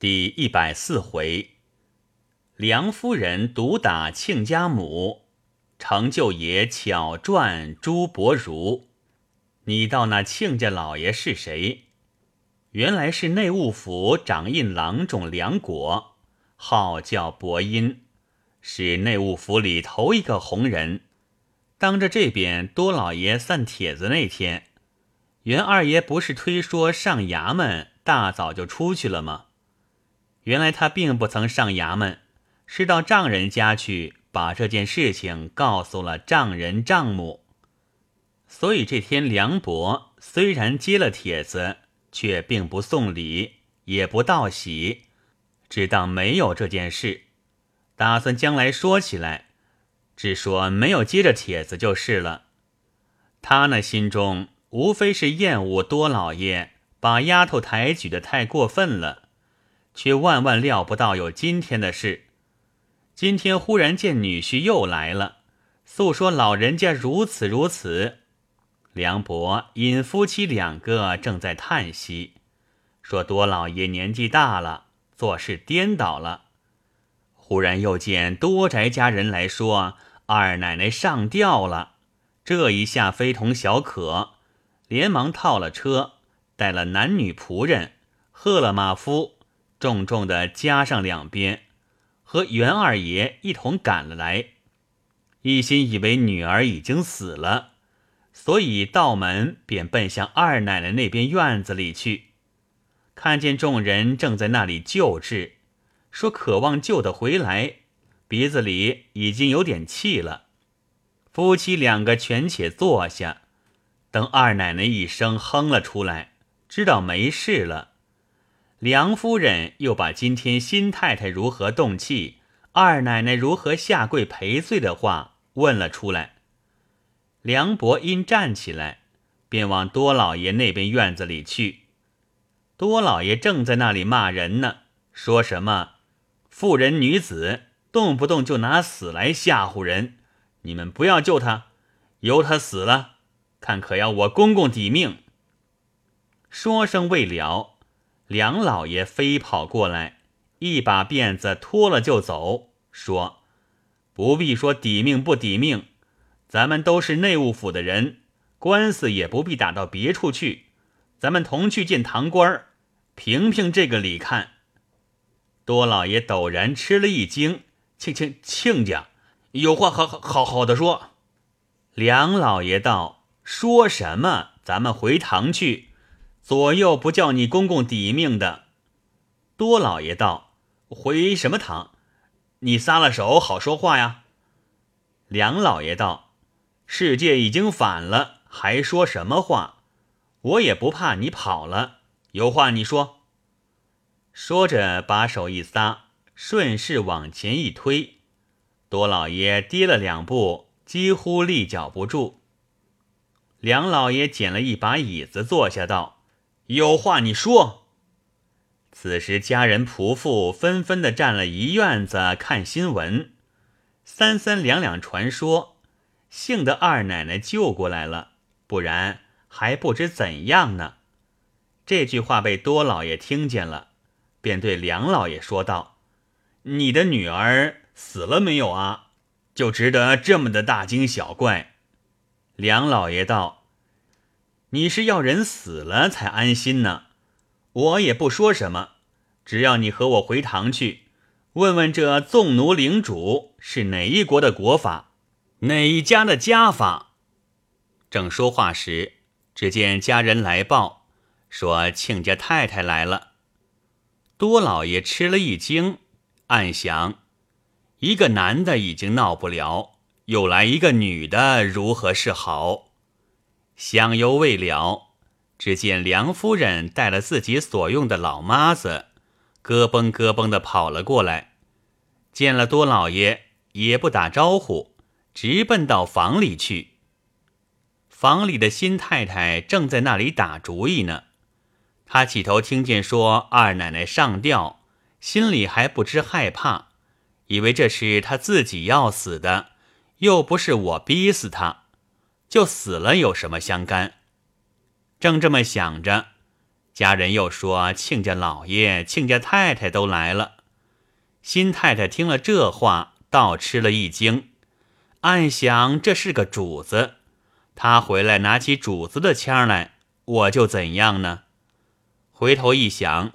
第一百四回，梁夫人毒打亲家母，程舅爷巧赚朱伯如。你道那亲家老爷是谁？原来是内务府掌印郎中梁果，号叫伯音，是内务府里头一个红人。当着这边多老爷散帖子那天，袁二爷不是推说上衙门，大早就出去了吗？原来他并不曾上衙门，是到丈人家去把这件事情告诉了丈人丈母。所以这天梁伯虽然接了帖子，却并不送礼，也不道喜，只当没有这件事，打算将来说起来，只说没有接着帖子就是了。他那心中无非是厌恶多老爷把丫头抬举的太过分了。却万万料不到有今天的事。今天忽然见女婿又来了，诉说老人家如此如此。梁伯因夫妻两个正在叹息，说多老爷年纪大了，做事颠倒了。忽然又见多宅家人来说二奶奶上吊了，这一下非同小可，连忙套了车，带了男女仆人，喝了马夫。重重的加上两边，和袁二爷一同赶了来，一心以为女儿已经死了，所以道门便奔向二奶奶那边院子里去。看见众人正在那里救治，说渴望救得回来，鼻子里已经有点气了。夫妻两个全且坐下，等二奶奶一声哼了出来，知道没事了。梁夫人又把今天新太太如何动气，二奶奶如何下跪赔罪的话问了出来。梁伯因站起来，便往多老爷那边院子里去。多老爷正在那里骂人呢，说什么妇人女子动不动就拿死来吓唬人，你们不要救他，由他死了，看可要我公公抵命。说声未了。梁老爷飞跑过来，一把辫子脱了就走，说：“不必说抵命不抵命，咱们都是内务府的人，官司也不必打到别处去，咱们同去见堂官儿，评评这个理看。”多老爷陡然吃了一惊：“亲亲亲家，有话好好好好的说。”梁老爷道：“说什么？咱们回堂去。”左右不叫你公公抵命的，多老爷道：“回什么堂？你撒了手好说话呀。”梁老爷道：“世界已经反了，还说什么话？我也不怕你跑了，有话你说。”说着，把手一撒，顺势往前一推，多老爷跌了两步，几乎立脚不住。梁老爷捡了一把椅子坐下，道。有话你说。此时家人仆妇纷纷的站了一院子看新闻，三三两两传说，幸得二奶奶救过来了，不然还不知怎样呢。这句话被多老爷听见了，便对梁老爷说道：“你的女儿死了没有啊？就值得这么的大惊小怪？”梁老爷道。你是要人死了才安心呢，我也不说什么，只要你和我回堂去，问问这纵奴领主是哪一国的国法，哪一家的家法。正说话时，只见家人来报，说亲家太太来了。多老爷吃了一惊，暗想：一个男的已经闹不了，又来一个女的，如何是好？香犹未了，只见梁夫人带了自己所用的老妈子，咯嘣咯嘣的跑了过来，见了多老爷也不打招呼，直奔到房里去。房里的新太太正在那里打主意呢，她起头听见说二奶奶上吊，心里还不知害怕，以为这是她自己要死的，又不是我逼死她。就死了有什么相干？正这么想着，家人又说亲家老爷、亲家太太都来了。新太太听了这话，倒吃了一惊，暗想这是个主子，他回来拿起主子的枪来，我就怎样呢？回头一想，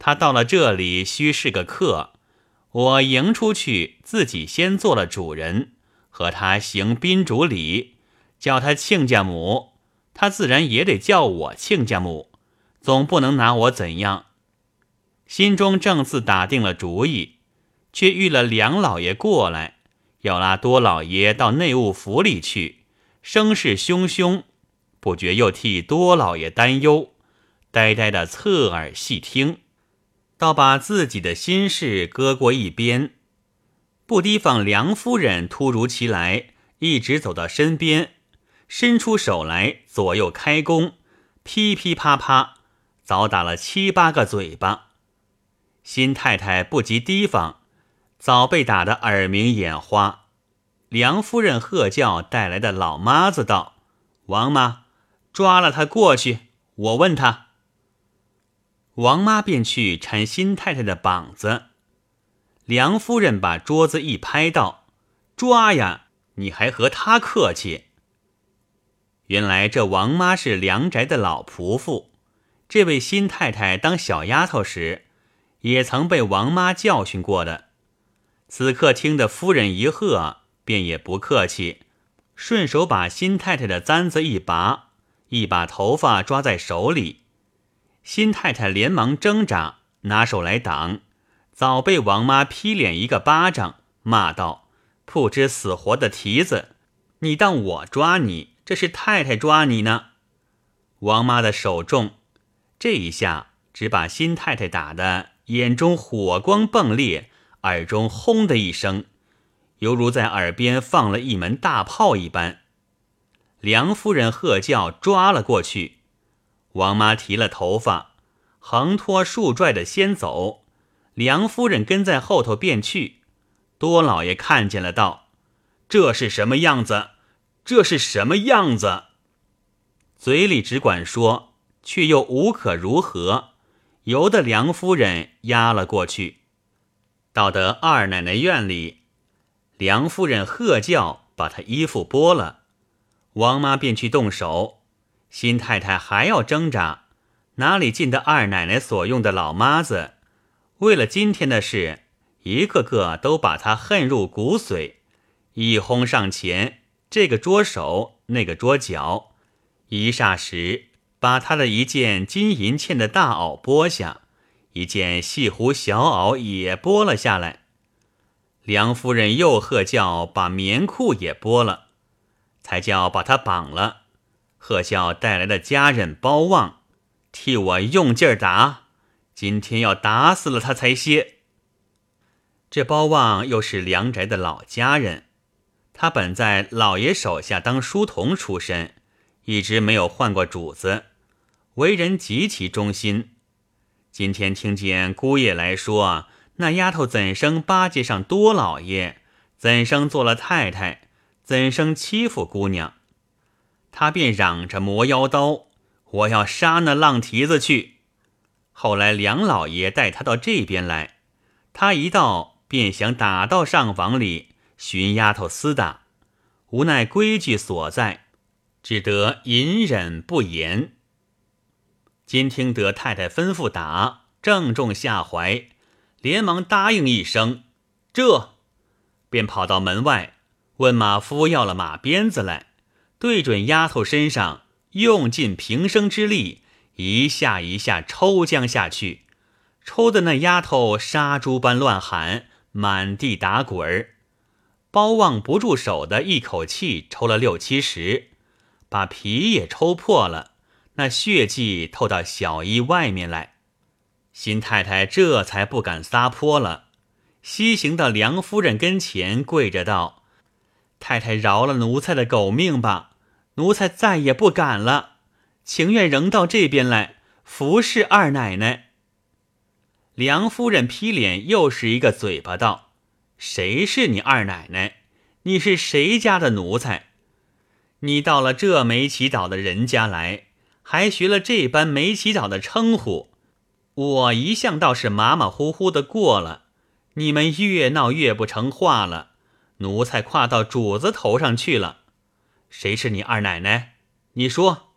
他到了这里须是个客，我迎出去，自己先做了主人，和他行宾主礼，叫他亲家母。他自然也得叫我亲家母，总不能拿我怎样。心中正自打定了主意，却遇了梁老爷过来，要拉多老爷到内务府里去，声势汹汹，不觉又替多老爷担忧，呆呆的侧耳细听，倒把自己的心事搁过一边，不提防梁夫人突如其来，一直走到身边。伸出手来，左右开弓，噼噼啪啪，早打了七八个嘴巴。新太太不及提防，早被打得耳鸣眼花。梁夫人喝叫带来的老妈子道：“王妈，抓了他过去，我问他。”王妈便去搀新太太的膀子。梁夫人把桌子一拍道：“抓呀！你还和他客气？”原来这王妈是梁宅的老仆妇，这位新太太当小丫头时，也曾被王妈教训过的。此刻听得夫人一喝，便也不客气，顺手把新太太的簪子一拔，一把头发抓在手里。新太太连忙挣扎，拿手来挡，早被王妈劈脸一个巴掌，骂道：“不知死活的蹄子，你当我抓你？”这是太太抓你呢，王妈的手重，这一下只把新太太打得眼中火光迸裂，耳中轰的一声，犹如在耳边放了一门大炮一般。梁夫人喝叫，抓了过去。王妈提了头发，横拖竖拽的先走，梁夫人跟在后头便去。多老爷看见了，道：“这是什么样子？”这是什么样子？嘴里只管说，却又无可如何，由得梁夫人压了过去。到得二奶奶院里，梁夫人喝叫，把她衣服剥了。王妈便去动手，新太太还要挣扎，哪里进得二奶奶所用的老妈子？为了今天的事，一个个都把她恨入骨髓，一哄上前。这个捉手，那个捉脚，一霎时把他的一件金银嵌的大袄剥下，一件细胡小袄也剥了下来。梁夫人又喝叫，把棉裤也剥了，才叫把他绑了。喝叫带来的家人包旺，替我用劲儿打，今天要打死了他才歇。这包旺又是梁宅的老家人。他本在老爷手下当书童出身，一直没有换过主子，为人极其忠心。今天听见姑爷来说，那丫头怎生巴结上多老爷，怎生做了太太，怎生欺负姑娘，他便嚷着磨腰刀，我要杀那浪蹄子去。后来梁老爷带他到这边来，他一到便想打到上房里。寻丫头厮打，无奈规矩所在，只得隐忍不言。今听得太太吩咐打，正中下怀，连忙答应一声，这便跑到门外，问马夫要了马鞭子来，对准丫头身上，用尽平生之力，一下一下抽将下去，抽的那丫头杀猪般乱喊，满地打滚儿。包望不住手的一口气抽了六七十，把皮也抽破了，那血迹透到小衣外面来。新太太这才不敢撒泼了，西行到梁夫人跟前跪着道：“太太饶了奴才的狗命吧，奴才再也不敢了，情愿仍到这边来服侍二奶奶。”梁夫人劈脸又是一个嘴巴道。谁是你二奶奶？你是谁家的奴才？你到了这没祈祷的人家来，还学了这般没起早的称呼。我一向倒是马马虎虎的过了，你们越闹越不成话了，奴才跨到主子头上去了。谁是你二奶奶？你说。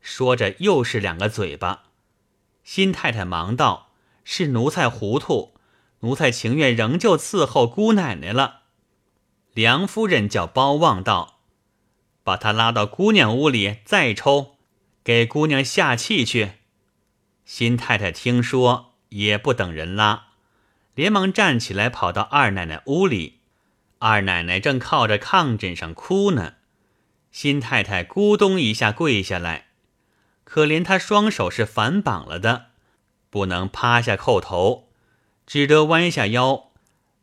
说着又是两个嘴巴。新太太忙道：“是奴才糊涂，奴才情愿仍旧伺候姑奶奶了。”梁夫人叫包望道：“把他拉到姑娘屋里再抽，给姑娘下气去。”新太太听说，也不等人拉，连忙站起来，跑到二奶奶屋里。二奶奶正靠着炕枕上哭呢。新太太咕咚一下跪下来，可怜她双手是反绑了的，不能趴下叩头，只得弯下腰，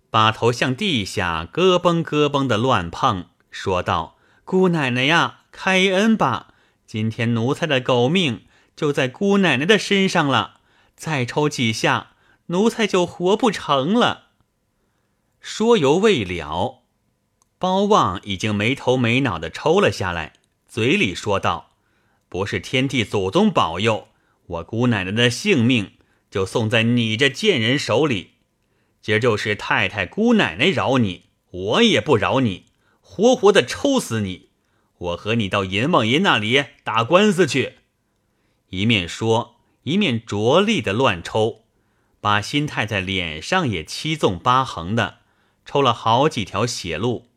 把头向地下咯嘣咯嘣的乱碰，说道：“姑奶奶呀，开恩吧！今天奴才的狗命。”就在姑奶奶的身上了，再抽几下，奴才就活不成了。说犹未了，包旺已经没头没脑的抽了下来，嘴里说道：“不是天地祖宗保佑，我姑奶奶的性命就送在你这贱人手里。今儿就是太太姑奶奶饶你，我也不饶你，活活的抽死你！我和你到阎王爷那里打官司去。”一面说，一面着力的乱抽，把新太太脸上也七纵八横的抽了好几条血路。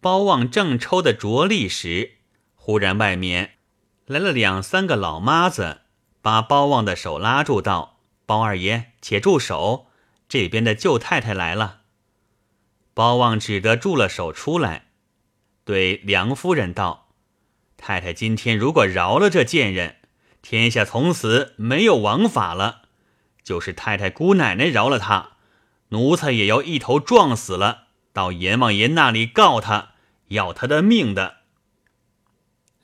包望正抽的着力时，忽然外面来了两三个老妈子，把包望的手拉住，道：“包二爷，且住手！这边的舅太太来了。”包望只得住了手，出来对梁夫人道：“太太今天如果饶了这贱人。”天下从此没有王法了，就是太太姑奶奶饶了他，奴才也要一头撞死了，到阎王爷那里告他，要他的命的。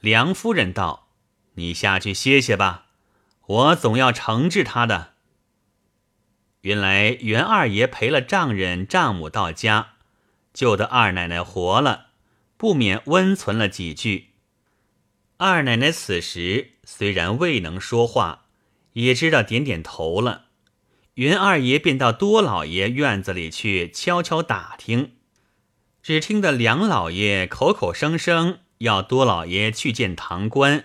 梁夫人道：“你下去歇歇吧，我总要惩治他的。”原来袁二爷陪了丈人丈母到家，救得二奶奶活了，不免温存了几句。二奶奶此时虽然未能说话，也知道点点头了。袁二爷便到多老爷院子里去悄悄打听，只听得梁老爷口口声声要多老爷去见堂官，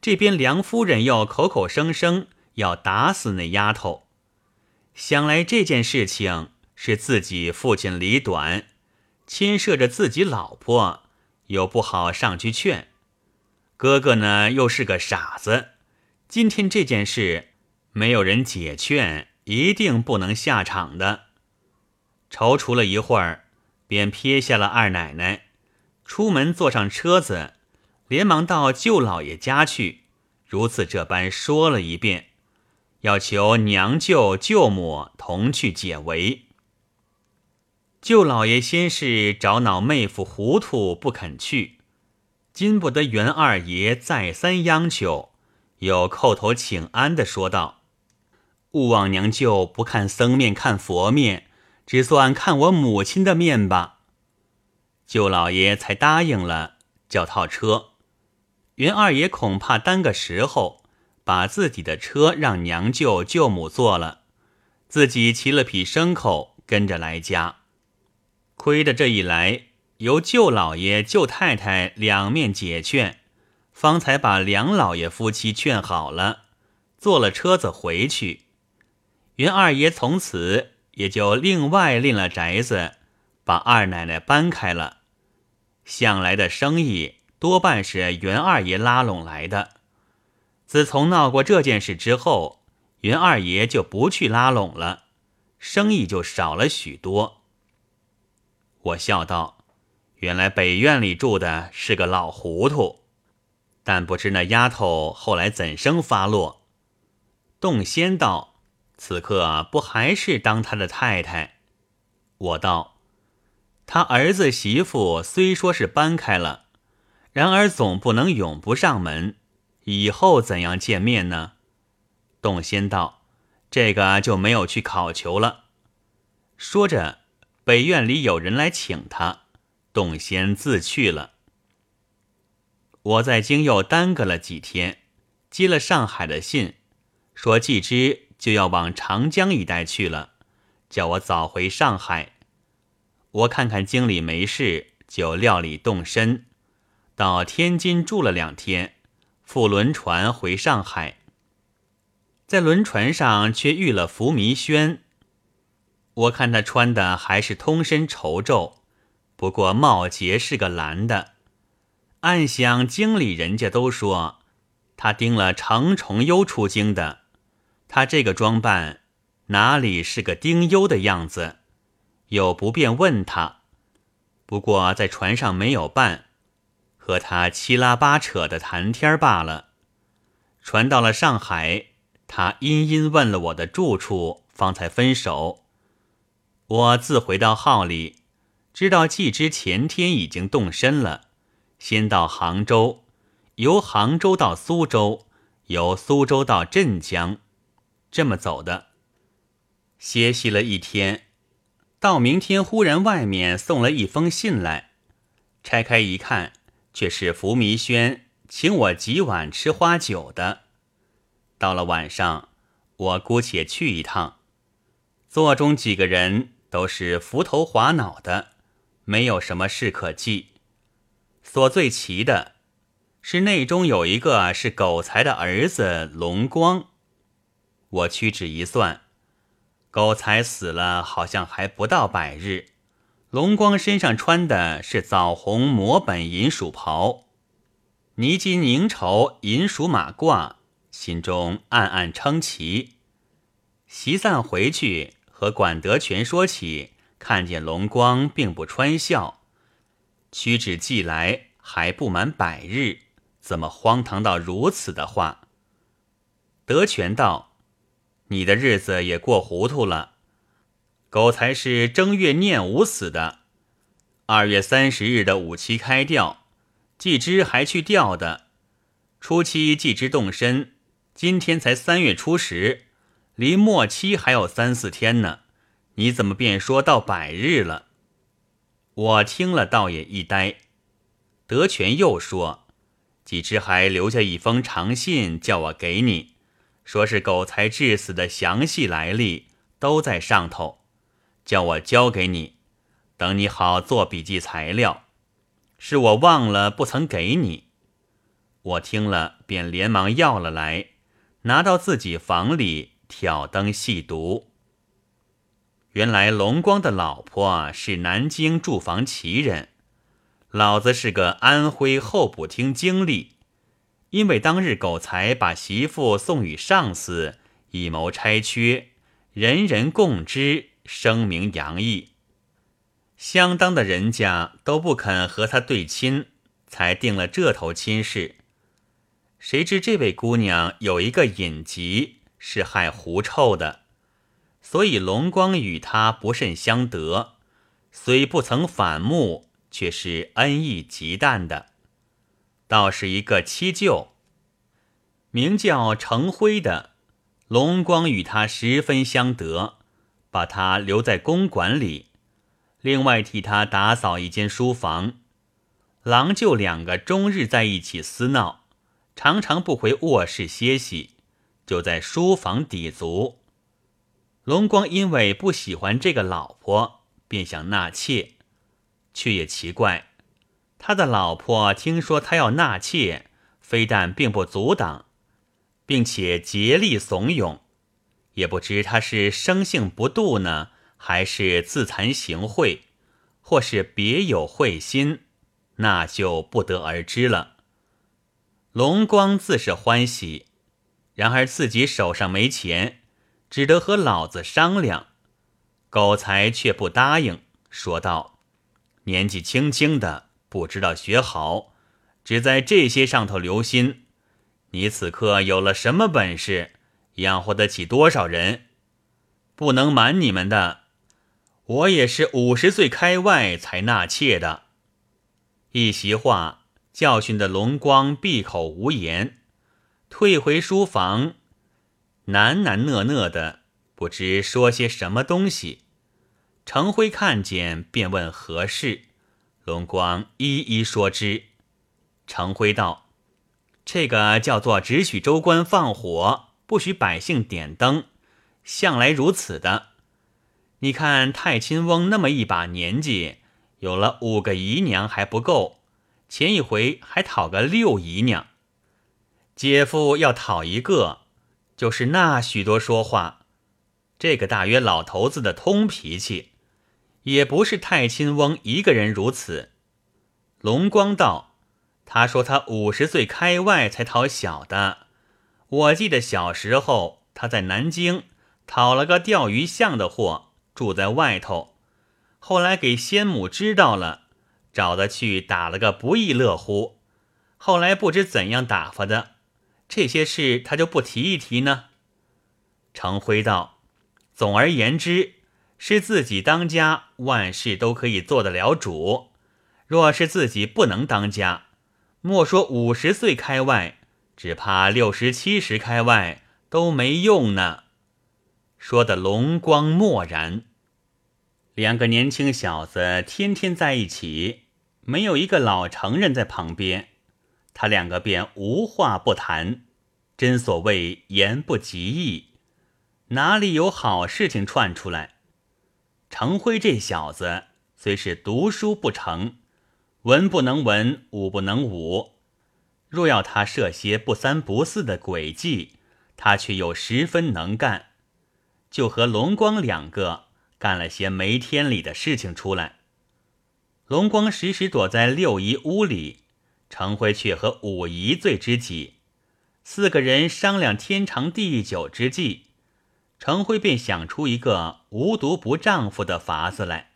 这边梁夫人又口口声声要打死那丫头。想来这件事情是自己父亲李短，牵涉着自己老婆，又不好上去劝。哥哥呢，又是个傻子。今天这件事，没有人解劝，一定不能下场的。踌躇了一会儿，便撇下了二奶奶，出门坐上车子，连忙到舅老爷家去，如此这般说了一遍，要求娘舅、舅母同去解围。舅老爷先是找恼妹夫糊涂，不肯去。禁不得袁二爷再三央求，又叩头请安的说道：“勿忘娘舅不看僧面看佛面，只算看我母亲的面吧。”舅老爷才答应了，叫套车。袁二爷恐怕耽个时候，把自己的车让娘舅舅母坐了，自己骑了匹牲口跟着来家。亏得这一来。由舅老爷、舅太太两面解劝，方才把梁老爷夫妻劝好了，坐了车子回去。袁二爷从此也就另外另了宅子，把二奶奶搬开了。向来的生意多半是袁二爷拉拢来的。自从闹过这件事之后，云二爷就不去拉拢了，生意就少了许多。我笑道。原来北院里住的是个老糊涂，但不知那丫头后来怎生发落。洞仙道：“此刻不还是当他的太太？”我道：“他儿子媳妇虽说是搬开了，然而总不能永不上门，以后怎样见面呢？”洞仙道：“这个就没有去考求了。”说着，北院里有人来请他。洞仙自去了，我在京又耽搁了几天，接了上海的信，说季之就要往长江一带去了，叫我早回上海。我看看京里没事，就料理动身，到天津住了两天，赴轮船回上海。在轮船上却遇了福弥轩。我看他穿的还是通身绸皱，不过帽结是个蓝的。暗想经理人家都说他盯了程重优出京的，他这个装扮哪里是个丁忧的样子？又不便问他。不过在船上没有伴，和他七拉八扯的谈天罢了。船到了上海。他殷殷问了我的住处，方才分手。我自回到号里，知道季之前天已经动身了，先到杭州，由杭州到苏州，由苏州到镇江，这么走的。歇息了一天，到明天忽然外面送了一封信来，拆开一看，却是福弥轩请我几晚吃花酒的。到了晚上，我姑且去一趟。座中几个人都是浮头滑脑的，没有什么事可记。所最奇的是，内中有一个是狗才的儿子龙光。我屈指一算，狗才死了好像还不到百日。龙光身上穿的是枣红磨本银鼠袍，泥金凝绸银鼠马褂。心中暗暗称奇，席散回去和管德全说起，看见龙光并不穿孝，屈指计来还不满百日，怎么荒唐到如此的话？德全道：“你的日子也过糊涂了。狗才是正月念五死的，二月三十日的五七开吊，季之还去吊的，初七季之动身。”今天才三月初十，离末期还有三四天呢，你怎么便说到百日了？我听了倒也一呆。德全又说，季之还留下一封长信，叫我给你，说是狗才致死的详细来历都在上头，叫我交给你，等你好做笔记材料。是我忘了不曾给你。我听了便连忙要了来。拿到自己房里挑灯细读。原来龙光的老婆是南京住房奇人，老子是个安徽候补厅经理。因为当日狗才把媳妇送与上司，以谋差缺，人人共知，声名洋溢，相当的人家都不肯和他对亲，才定了这头亲事。谁知这位姑娘有一个隐疾，是害狐臭的，所以龙光与她不甚相得，虽不曾反目，却是恩义极淡的。倒是一个七舅，名叫程辉的，龙光与他十分相得，把他留在公馆里，另外替他打扫一间书房。郎舅两个终日在一起厮闹。常常不回卧室歇息，就在书房抵足。龙光因为不喜欢这个老婆，便想纳妾，却也奇怪，他的老婆听说他要纳妾，非但并不阻挡，并且竭力怂恿。也不知他是生性不度呢，还是自惭形秽，或是别有慧心，那就不得而知了。龙光自是欢喜，然而自己手上没钱，只得和老子商量。狗才却不答应，说道：“年纪轻轻的，不知道学好，只在这些上头留心。你此刻有了什么本事，养活得起多少人？不能瞒你们的，我也是五十岁开外才纳妾的。”一席话。教训的龙光闭口无言，退回书房，喃喃讷讷的，不知说些什么东西。程辉看见，便问何事，龙光一一说之。程辉道：“这个叫做只许州官放火，不许百姓点灯，向来如此的。你看太亲翁那么一把年纪，有了五个姨娘还不够，前一回还讨个六姨娘。姐夫要讨一个，就是那许多说话。这个大约老头子的通脾气，也不是太亲翁一个人如此。龙光道。他说：“他五十岁开外才讨小的。我记得小时候他在南京讨了个钓鱼巷的货，住在外头。后来给先母知道了，找他去打了个不亦乐乎。后来不知怎样打发的，这些事他就不提一提呢。”程辉道：“总而言之，是自己当家，万事都可以做得了主；若是自己不能当家。”莫说五十岁开外，只怕六十七十开外都没用呢。说的龙光默然。两个年轻小子天天在一起，没有一个老成人在旁边，他两个便无话不谈。真所谓言不及义，哪里有好事情串出来？程辉这小子虽是读书不成。文不能文，武不能武。若要他设些不三不四的诡计，他却又十分能干。就和龙光两个干了些没天理的事情出来。龙光时时躲在六姨屋里，程辉却和五姨最知己。四个人商量天长地久之计，程辉便想出一个无毒不丈夫的法子来，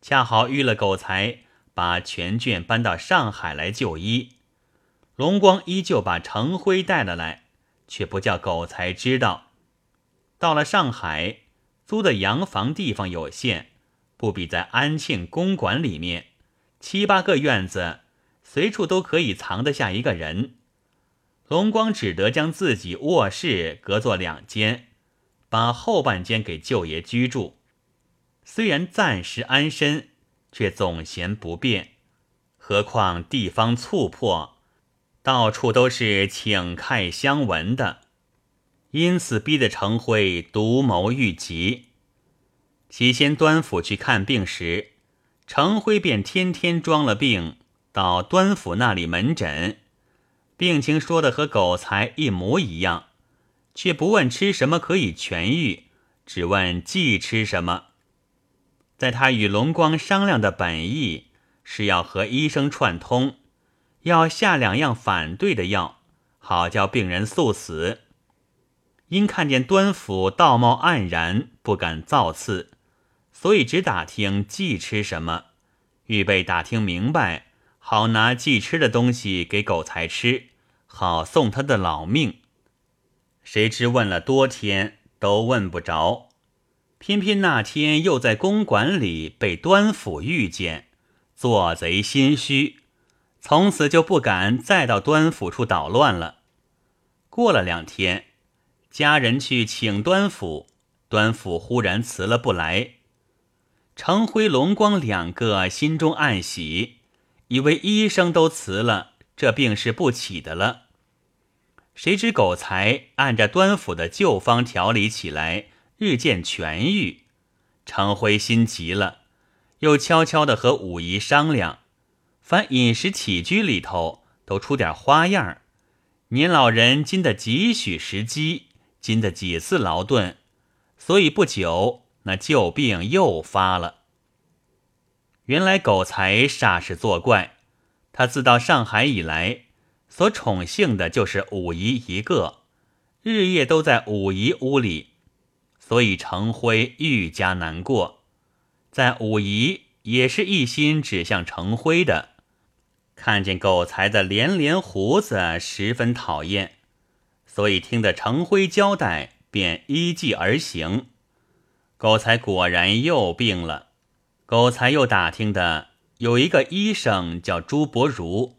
恰好遇了狗才。把全卷搬到上海来就医，龙光依旧把程辉带了来，却不叫狗才知道。到了上海，租的洋房地方有限，不比在安庆公馆里面，七八个院子，随处都可以藏得下一个人。龙光只得将自己卧室隔作两间，把后半间给舅爷居住，虽然暂时安身。却总嫌不便，何况地方簇迫，到处都是请看相闻的，因此逼得程辉独谋欲疾。起先端府去看病时，程辉便天天装了病到端府那里门诊，病情说的和狗才一模一样，却不问吃什么可以痊愈，只问忌吃什么。在他与龙光商量的本意是要和医生串通，要下两样反对的药，好叫病人速死。因看见端府道貌岸然，不敢造次，所以只打听忌吃什么，预备打听明白，好拿忌吃的东西给狗才吃，好送他的老命。谁知问了多天，都问不着。偏偏那天又在公馆里被端府遇见，做贼心虚，从此就不敢再到端府处捣乱了。过了两天，家人去请端府，端府忽然辞了不来。程辉、龙光两个心中暗喜，以为医生都辞了，这病是不起的了。谁知狗才按着端府的旧方调理起来。日渐痊愈，程辉心急了，又悄悄地和五姨商量，凡饮食起居里头都出点花样儿。年老人经得几许时机，经得几次劳顿，所以不久那旧病又发了。原来狗才煞是作怪，他自到上海以来，所宠幸的就是五姨一个，日夜都在五姨屋里。所以程辉愈加难过，在武夷也是一心指向程辉的。看见狗才的连连胡子，十分讨厌，所以听得程辉交代，便依计而行。狗才果然又病了。狗才又打听的有一个医生叫朱伯如，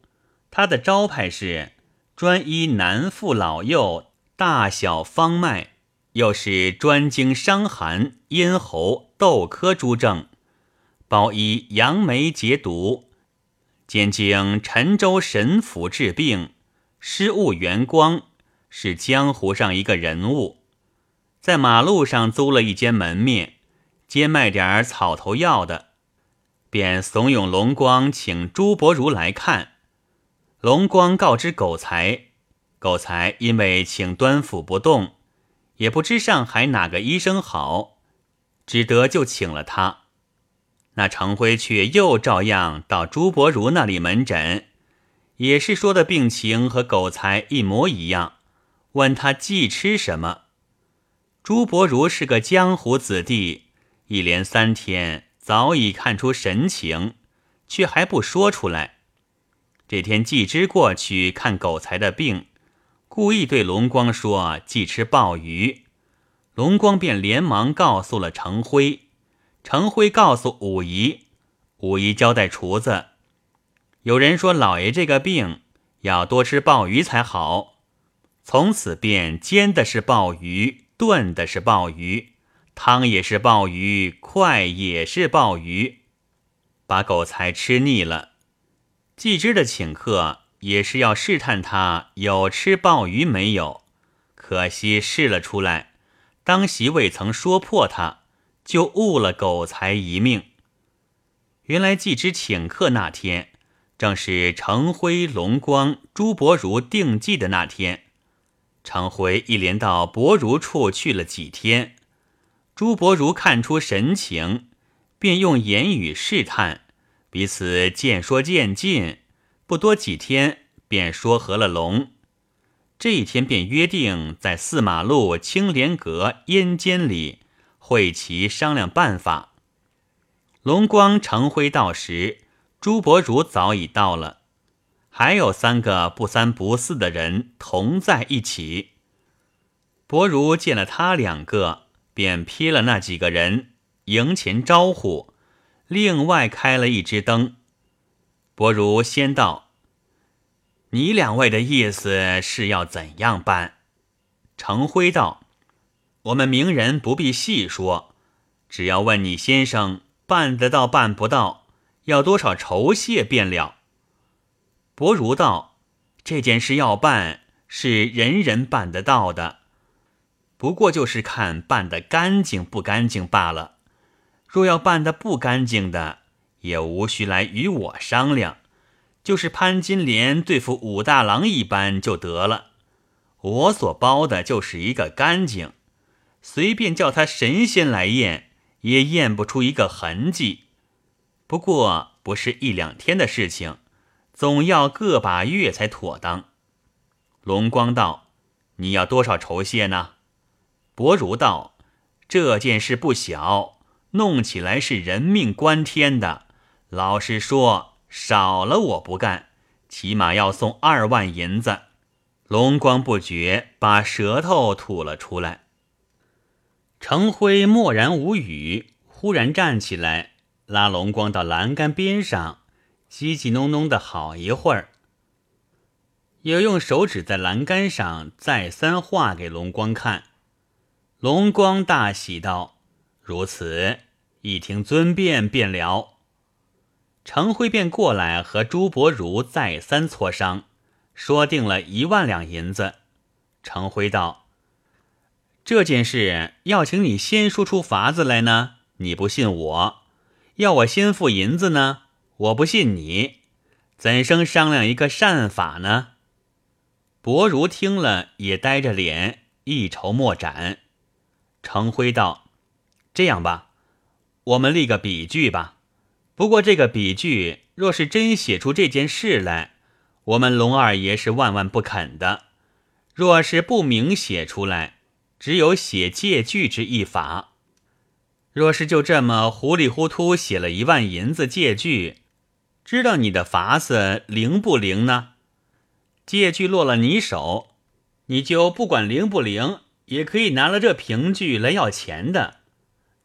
他的招牌是专医男妇老幼大小方脉。又是专经伤寒、咽喉、痘科诸症，包医杨梅解毒，兼经陈州神府治病，失物元光是江湖上一个人物，在马路上租了一间门面，兼卖点草头药的，便怂恿龙光请朱伯儒来看。龙光告知狗才，狗才因为请端府不动，也不知上海哪个医生好，只得就请了他。那程辉却又照样到朱伯如那里门诊。也是说的病情和狗才一模一样，问他忌吃什么。朱伯如是个江湖子弟，一连三天早已看出神情，却还不说出来。这天季之过去看狗才的病，故意对龙光说忌吃鲍鱼，龙光便连忙告诉了程辉，程辉告诉武姨，武姨交代厨子。有人说老爷这个病要多吃鲍鱼才好，从此便煎的是鲍鱼，炖的是鲍鱼，汤也是鲍鱼，快也是鲍鱼，把狗才吃腻了。季之的请客也是要试探他有吃鲍鱼没有，可惜试了出来，当席未曾说破他，就误了狗才一命。原来季之请客那天。正是程辉、龙光、朱伯儒定计的那天，程辉一连到伯儒处去了几天。朱伯儒看出神情，便用言语试探，彼此渐说渐近，不多几天便说和了龙。这一天便约定在四马路青莲阁烟间里会齐商量办法。龙光、程辉到时。朱伯儒早已到了，还有三个不三不四的人同在一起。伯儒见了他两个，便批了那几个人迎前招呼，另外开了一支灯。伯儒先道：“你两位的意思是要怎样办？”程辉道：“我们名人不必细说，只要问你先生办得到办不到。”要多少酬谢便了。伯儒道：“这件事要办，是人人办得到的，不过就是看办得干净不干净罢了。若要办得不干净的，也无需来与我商量，就是潘金莲对付武大郎一般就得了。我所包的就是一个干净，随便叫他神仙来验，也验不出一个痕迹。”不过不是一两天的事情，总要个把月才妥当。龙光道：“你要多少酬谢呢？”伯儒道：“这件事不小，弄起来是人命关天的。老实说，少了我不干，起码要送二万银子。”龙光不觉把舌头吐了出来。程辉默然无语，忽然站起来。拉龙光到栏杆边上，叽叽哝哝的好一会儿，又用手指在栏杆上再三画给龙光看。龙光大喜道：“如此，一听尊便便了。”程辉便过来和朱伯儒再三磋商，说定了一万两银子。程辉道：“这件事要请你先说出法子来呢，你不信我。”要我先付银子呢？我不信你，怎生商量一个善法呢？伯儒听了也呆着脸，一筹莫展。程辉道：“这样吧，我们立个比据吧。不过这个比据若是真写出这件事来，我们龙二爷是万万不肯的；若是不明写出来，只有写借据之一法。”若是就这么糊里糊涂写了一万银子借据，知道你的法子灵不灵呢？借据落了你手，你就不管灵不灵，也可以拿了这凭据来要钱的。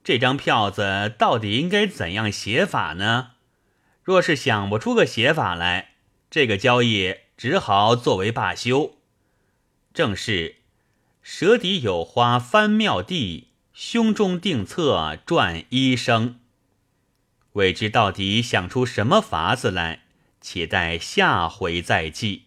这张票子到底应该怎样写法呢？若是想不出个写法来，这个交易只好作为罢休。正是舌底有花翻妙地。胸中定策转医生，未知到底想出什么法子来，且待下回再记。